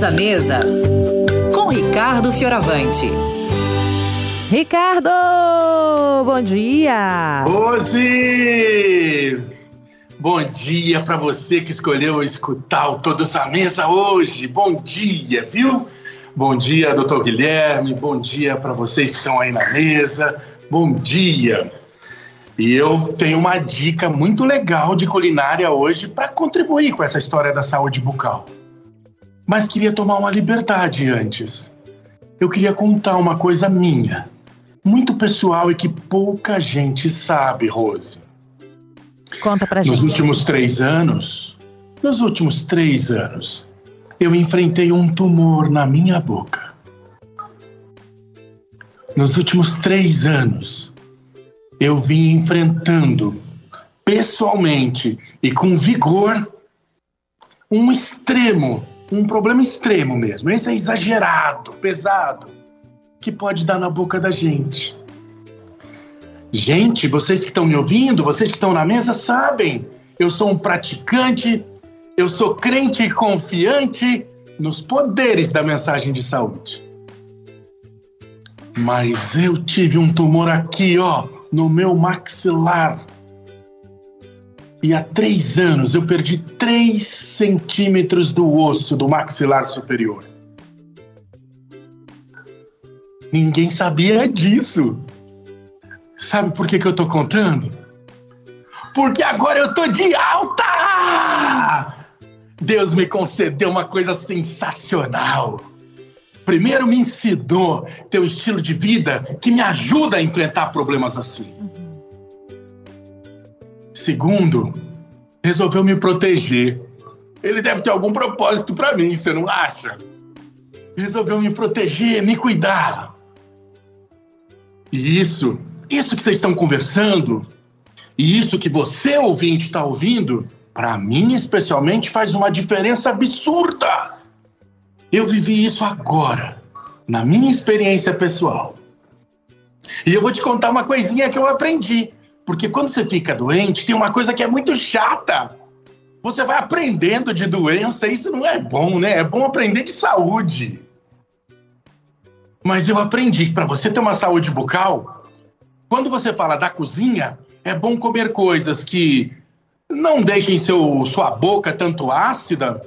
Todos à Mesa, com Ricardo Fioravante. Ricardo, bom dia! Rose! Bom dia para você que escolheu escutar o Todos à Mesa hoje. Bom dia, viu? Bom dia, doutor Guilherme. Bom dia para vocês que estão aí na mesa. Bom dia. E eu tenho uma dica muito legal de culinária hoje para contribuir com essa história da saúde bucal. Mas queria tomar uma liberdade antes. Eu queria contar uma coisa minha, muito pessoal e que pouca gente sabe, Rose. Conta pra Nos gente. últimos três anos, nos últimos três anos, eu enfrentei um tumor na minha boca. Nos últimos três anos, eu vim enfrentando pessoalmente e com vigor um extremo, um problema extremo mesmo. Esse é exagerado, pesado, que pode dar na boca da gente. Gente, vocês que estão me ouvindo, vocês que estão na mesa sabem, eu sou um praticante, eu sou crente e confiante nos poderes da mensagem de saúde. Mas eu tive um tumor aqui, ó, no meu maxilar. E há três anos eu perdi três centímetros do osso do maxilar superior. Ninguém sabia disso. Sabe por que, que eu tô contando? Porque agora eu tô de alta! Deus me concedeu uma coisa sensacional. Primeiro, me ensinou ter um estilo de vida que me ajuda a enfrentar problemas assim. Segundo, resolveu me proteger. Ele deve ter algum propósito para mim, você não acha? Resolveu me proteger, me cuidar. E isso, isso que vocês estão conversando, e isso que você, ouvinte, está ouvindo, para mim especialmente faz uma diferença absurda. Eu vivi isso agora, na minha experiência pessoal. E eu vou te contar uma coisinha que eu aprendi. Porque quando você fica doente, tem uma coisa que é muito chata. Você vai aprendendo de doença, isso não é bom, né? É bom aprender de saúde. Mas eu aprendi que para você ter uma saúde bucal, quando você fala da cozinha, é bom comer coisas que não deixem seu, sua boca tanto ácida.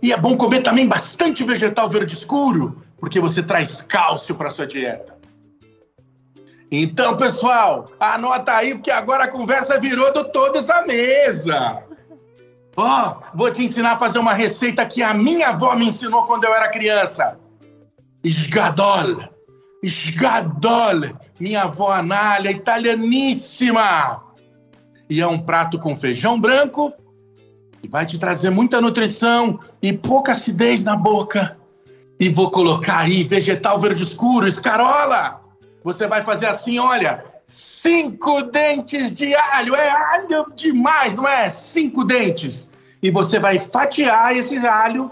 E é bom comer também bastante vegetal verde escuro, porque você traz cálcio para sua dieta. Então, pessoal, anota aí, porque agora a conversa virou do Todos à Mesa. Ó, vou te ensinar a fazer uma receita que a minha avó me ensinou quando eu era criança. Esgadol. Esgadol. Minha avó Anália, italianíssima. E é um prato com feijão branco, que vai te trazer muita nutrição e pouca acidez na boca. E vou colocar aí vegetal verde escuro, escarola. Você vai fazer assim, olha, cinco dentes de alho. É alho demais, não é? Cinco dentes. E você vai fatiar esse alho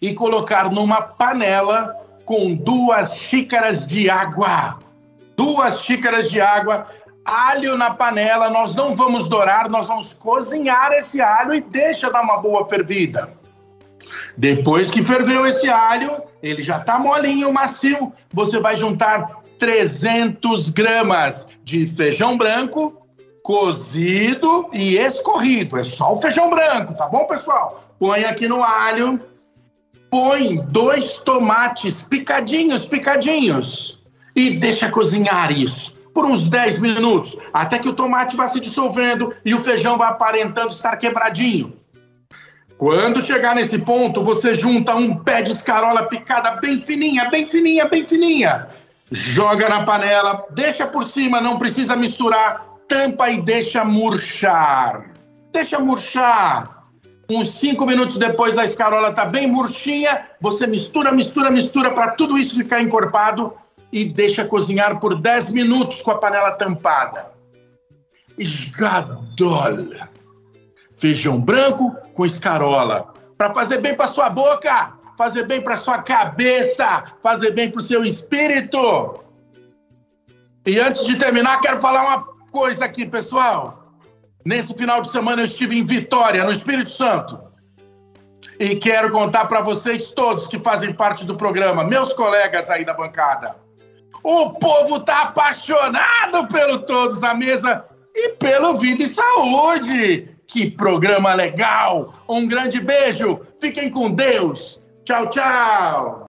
e colocar numa panela com duas xícaras de água. Duas xícaras de água, alho na panela. Nós não vamos dourar, nós vamos cozinhar esse alho e deixa dar uma boa fervida. Depois que ferveu esse alho, ele já tá molinho, macio. Você vai juntar 300 gramas de feijão branco, cozido e escorrido. É só o feijão branco, tá bom, pessoal? Põe aqui no alho. Põe dois tomates picadinhos, picadinhos. E deixa cozinhar isso por uns 10 minutos, até que o tomate vá se dissolvendo e o feijão vá aparentando estar quebradinho. Quando chegar nesse ponto, você junta um pé de escarola picada bem fininha, bem fininha, bem fininha. Joga na panela, deixa por cima, não precisa misturar, tampa e deixa murchar. Deixa murchar. Uns cinco minutos depois a escarola tá bem murchinha, você mistura, mistura, mistura para tudo isso ficar encorpado e deixa cozinhar por 10 minutos com a panela tampada. Esgadol. Feijão branco com escarola. Para fazer bem para sua boca, fazer bem para sua cabeça, fazer bem para o seu espírito. E antes de terminar, quero falar uma coisa aqui, pessoal. Nesse final de semana eu estive em Vitória, no Espírito Santo. E quero contar para vocês todos que fazem parte do programa, meus colegas aí da bancada. O povo tá apaixonado pelo Todos à Mesa e pelo Vida e Saúde. Que programa legal! Um grande beijo, fiquem com Deus. Tchau, tchau.